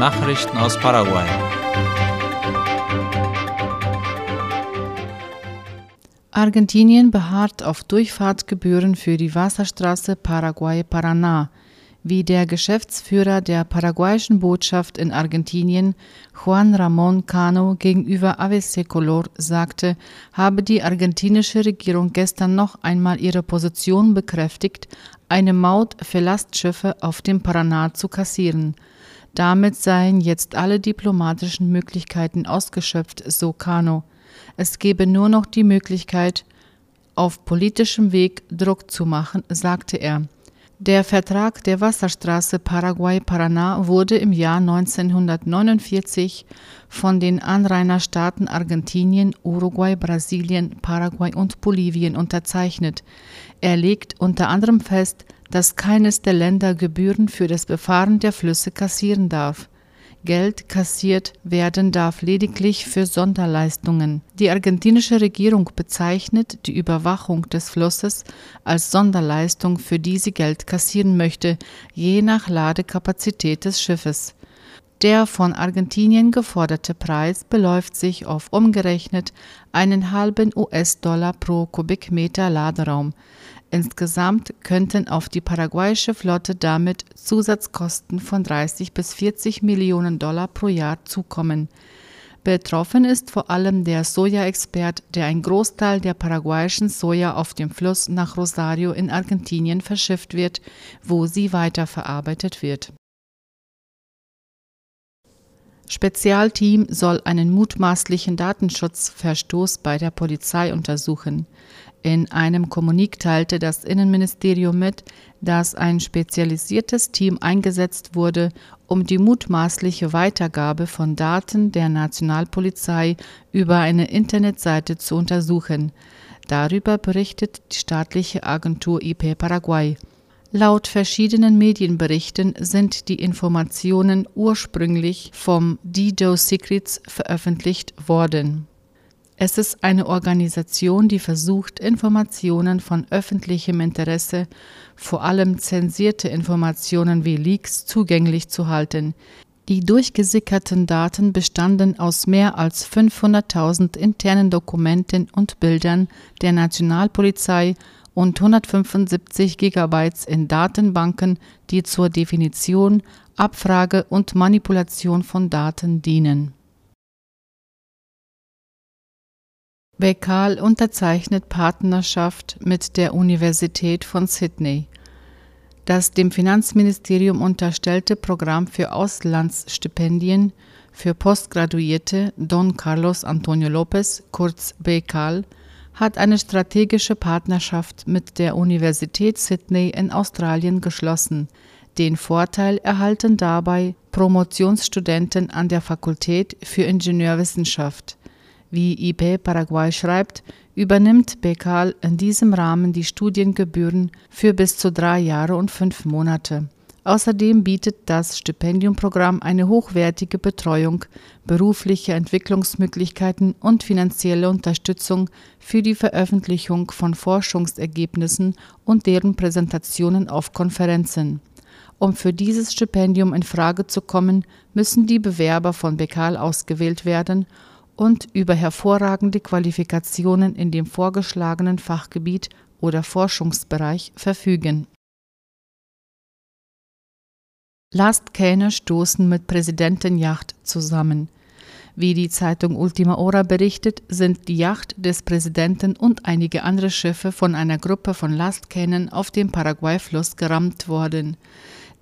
Nachrichten aus Paraguay. Argentinien beharrt auf Durchfahrtgebühren für die Wasserstraße Paraguay-Paraná wie der Geschäftsführer der paraguayischen Botschaft in Argentinien, Juan Ramón Cano, gegenüber ABC Color sagte, habe die argentinische Regierung gestern noch einmal ihre Position bekräftigt, eine Maut für Lastschiffe auf dem Paraná zu kassieren. Damit seien jetzt alle diplomatischen Möglichkeiten ausgeschöpft, so Cano. Es gebe nur noch die Möglichkeit, auf politischem Weg Druck zu machen, sagte er. Der Vertrag der Wasserstraße Paraguay-Paraná wurde im Jahr 1949 von den Anrainerstaaten Argentinien, Uruguay, Brasilien, Paraguay und Bolivien unterzeichnet. Er legt unter anderem fest, dass keines der Länder Gebühren für das Befahren der Flüsse kassieren darf. Geld kassiert werden darf lediglich für Sonderleistungen. Die argentinische Regierung bezeichnet die Überwachung des Flusses als Sonderleistung, für die sie Geld kassieren möchte, je nach Ladekapazität des Schiffes. Der von Argentinien geforderte Preis beläuft sich auf umgerechnet einen halben US-Dollar pro Kubikmeter Laderaum. Insgesamt könnten auf die paraguayische Flotte damit Zusatzkosten von 30 bis 40 Millionen Dollar pro Jahr zukommen. Betroffen ist vor allem der Soja-Expert, der ein Großteil der paraguayischen Soja auf dem Fluss nach Rosario in Argentinien verschifft wird, wo sie weiterverarbeitet wird. Spezialteam soll einen mutmaßlichen Datenschutzverstoß bei der Polizei untersuchen. In einem Kommunik teilte das Innenministerium mit, dass ein spezialisiertes Team eingesetzt wurde, um die mutmaßliche Weitergabe von Daten der Nationalpolizei über eine Internetseite zu untersuchen. Darüber berichtet die staatliche Agentur IP Paraguay. Laut verschiedenen Medienberichten sind die Informationen ursprünglich vom Dido Secrets veröffentlicht worden. Es ist eine Organisation, die versucht, Informationen von öffentlichem Interesse, vor allem zensierte Informationen wie Leaks, zugänglich zu halten. Die durchgesickerten Daten bestanden aus mehr als 500.000 internen Dokumenten und Bildern der Nationalpolizei und 175 Gigabytes in Datenbanken, die zur Definition, Abfrage und Manipulation von Daten dienen. Bekal unterzeichnet Partnerschaft mit der Universität von Sydney. Das dem Finanzministerium unterstellte Programm für Auslandsstipendien für Postgraduierte Don Carlos Antonio Lopez, kurz BECAL, hat eine strategische Partnerschaft mit der Universität Sydney in Australien geschlossen. Den Vorteil erhalten dabei Promotionsstudenten an der Fakultät für Ingenieurwissenschaft. Wie IP Paraguay schreibt, übernimmt Bekal in diesem Rahmen die Studiengebühren für bis zu drei Jahre und fünf Monate. Außerdem bietet das Stipendiumprogramm eine hochwertige Betreuung, berufliche Entwicklungsmöglichkeiten und finanzielle Unterstützung für die Veröffentlichung von Forschungsergebnissen und deren Präsentationen auf Konferenzen. Um für dieses Stipendium in Frage zu kommen, müssen die Bewerber von Bekal ausgewählt werden und über hervorragende Qualifikationen in dem vorgeschlagenen Fachgebiet oder Forschungsbereich verfügen. Lastkähne stoßen mit Präsidentenjacht zusammen. Wie die Zeitung Ultima Hora berichtet, sind die Yacht des Präsidenten und einige andere Schiffe von einer Gruppe von Lastkähnen auf dem Paraguay-Fluss gerammt worden.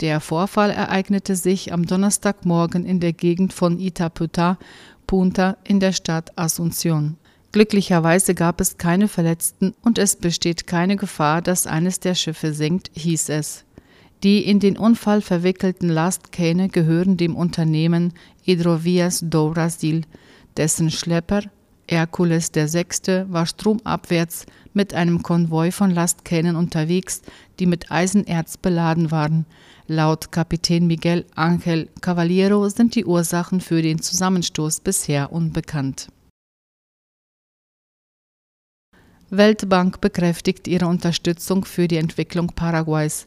Der Vorfall ereignete sich am Donnerstagmorgen in der Gegend von Itaputá, Punta in der Stadt Asunción. Glücklicherweise gab es keine Verletzten und es besteht keine Gefahr, dass eines der Schiffe sinkt, hieß es. Die in den Unfall verwickelten Lastkähne gehören dem Unternehmen Hidrovias do Brasil, dessen Schlepper Hercules VI. war stromabwärts mit einem Konvoi von Lastkähnen unterwegs, die mit Eisenerz beladen waren. Laut Kapitän Miguel Ángel Cavaliero sind die Ursachen für den Zusammenstoß bisher unbekannt. Weltbank bekräftigt ihre Unterstützung für die Entwicklung Paraguays.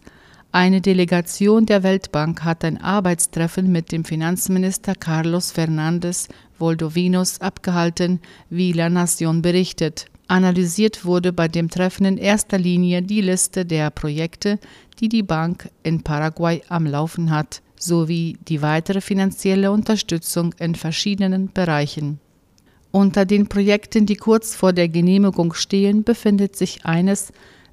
Eine Delegation der Weltbank hat ein Arbeitstreffen mit dem Finanzminister Carlos Fernandes Voldovinos abgehalten, wie La Nation berichtet. Analysiert wurde bei dem Treffen in erster Linie die Liste der Projekte, die die Bank in Paraguay am Laufen hat, sowie die weitere finanzielle Unterstützung in verschiedenen Bereichen. Unter den Projekten, die kurz vor der Genehmigung stehen, befindet sich eines,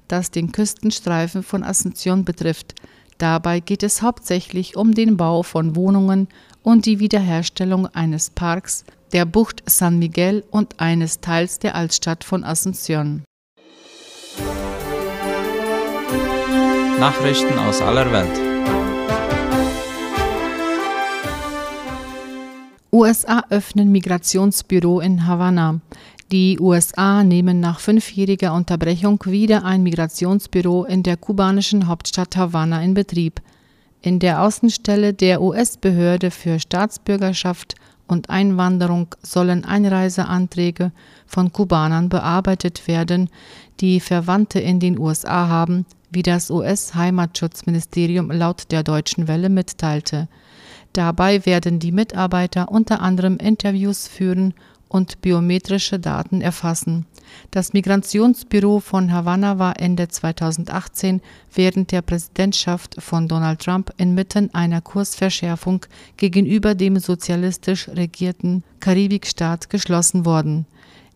das den Küstenstreifen von Asunción betrifft. Dabei geht es hauptsächlich um den Bau von Wohnungen und die Wiederherstellung eines Parks der Bucht San Miguel und eines Teils der Altstadt von Asunción. Nachrichten aus aller Welt. USA öffnen Migrationsbüro in Havanna. Die USA nehmen nach fünfjähriger Unterbrechung wieder ein Migrationsbüro in der kubanischen Hauptstadt Havanna in Betrieb. In der Außenstelle der US-Behörde für Staatsbürgerschaft und Einwanderung sollen Einreiseanträge von Kubanern bearbeitet werden, die Verwandte in den USA haben, wie das US-Heimatschutzministerium laut der Deutschen Welle mitteilte. Dabei werden die Mitarbeiter unter anderem Interviews führen und biometrische Daten erfassen. Das Migrationsbüro von Havanna war Ende 2018 während der Präsidentschaft von Donald Trump inmitten einer Kursverschärfung gegenüber dem sozialistisch regierten Karibikstaat geschlossen worden.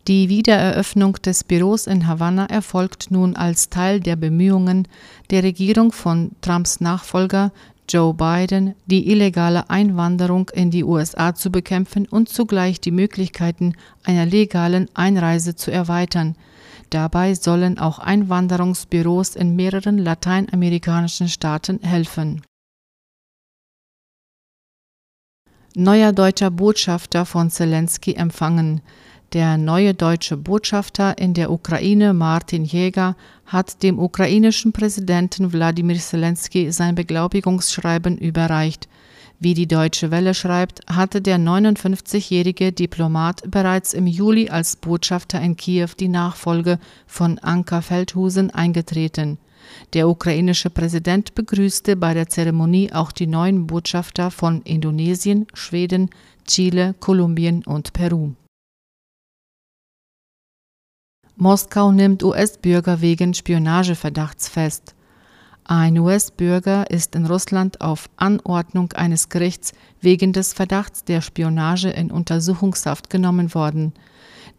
Die Wiedereröffnung des Büros in Havanna erfolgt nun als Teil der Bemühungen der Regierung von Trumps Nachfolger Joe Biden, die illegale Einwanderung in die USA zu bekämpfen und zugleich die Möglichkeiten einer legalen Einreise zu erweitern. Dabei sollen auch Einwanderungsbüros in mehreren lateinamerikanischen Staaten helfen. Neuer deutscher Botschafter von Zelensky empfangen. Der neue deutsche Botschafter in der Ukraine, Martin Jäger, hat dem ukrainischen Präsidenten Wladimir Zelensky sein Beglaubigungsschreiben überreicht. Wie die Deutsche Welle schreibt, hatte der 59-jährige Diplomat bereits im Juli als Botschafter in Kiew die Nachfolge von Anka Feldhusen eingetreten. Der ukrainische Präsident begrüßte bei der Zeremonie auch die neuen Botschafter von Indonesien, Schweden, Chile, Kolumbien und Peru. Moskau nimmt US-Bürger wegen Spionageverdachts fest. Ein US-Bürger ist in Russland auf Anordnung eines Gerichts wegen des Verdachts der Spionage in Untersuchungshaft genommen worden.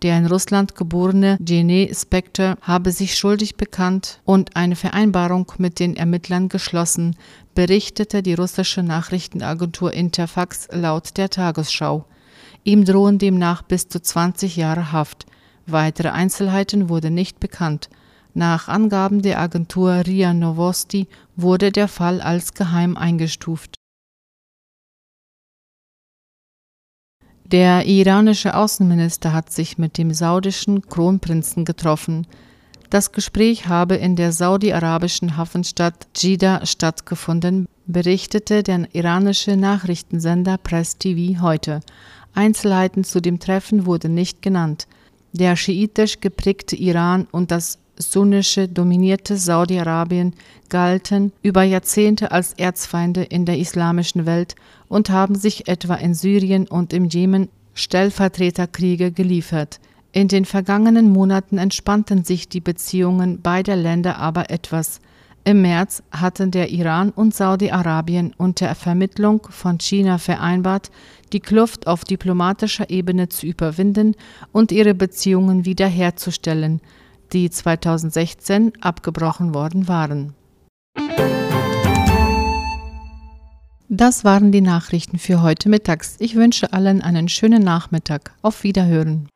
Der in Russland geborene Gene Spector habe sich schuldig bekannt und eine Vereinbarung mit den Ermittlern geschlossen, berichtete die russische Nachrichtenagentur Interfax laut der Tagesschau. Ihm drohen demnach bis zu 20 Jahre Haft. Weitere Einzelheiten wurden nicht bekannt. Nach Angaben der Agentur RIA Novosti wurde der Fall als geheim eingestuft. Der iranische Außenminister hat sich mit dem saudischen Kronprinzen getroffen. Das Gespräch habe in der saudi-arabischen Hafenstadt Jeddah stattgefunden, berichtete der iranische Nachrichtensender Press TV heute. Einzelheiten zu dem Treffen wurden nicht genannt. Der schiitisch geprägte Iran und das sunnische dominierte Saudi-Arabien galten über Jahrzehnte als Erzfeinde in der islamischen Welt und haben sich etwa in Syrien und im Jemen Stellvertreterkriege geliefert. In den vergangenen Monaten entspannten sich die Beziehungen beider Länder aber etwas. Im März hatten der Iran und Saudi-Arabien unter Vermittlung von China vereinbart, die Kluft auf diplomatischer Ebene zu überwinden und ihre Beziehungen wiederherzustellen, die 2016 abgebrochen worden waren. Das waren die Nachrichten für heute mittags. Ich wünsche allen einen schönen Nachmittag. Auf Wiederhören.